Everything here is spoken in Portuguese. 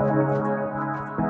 Música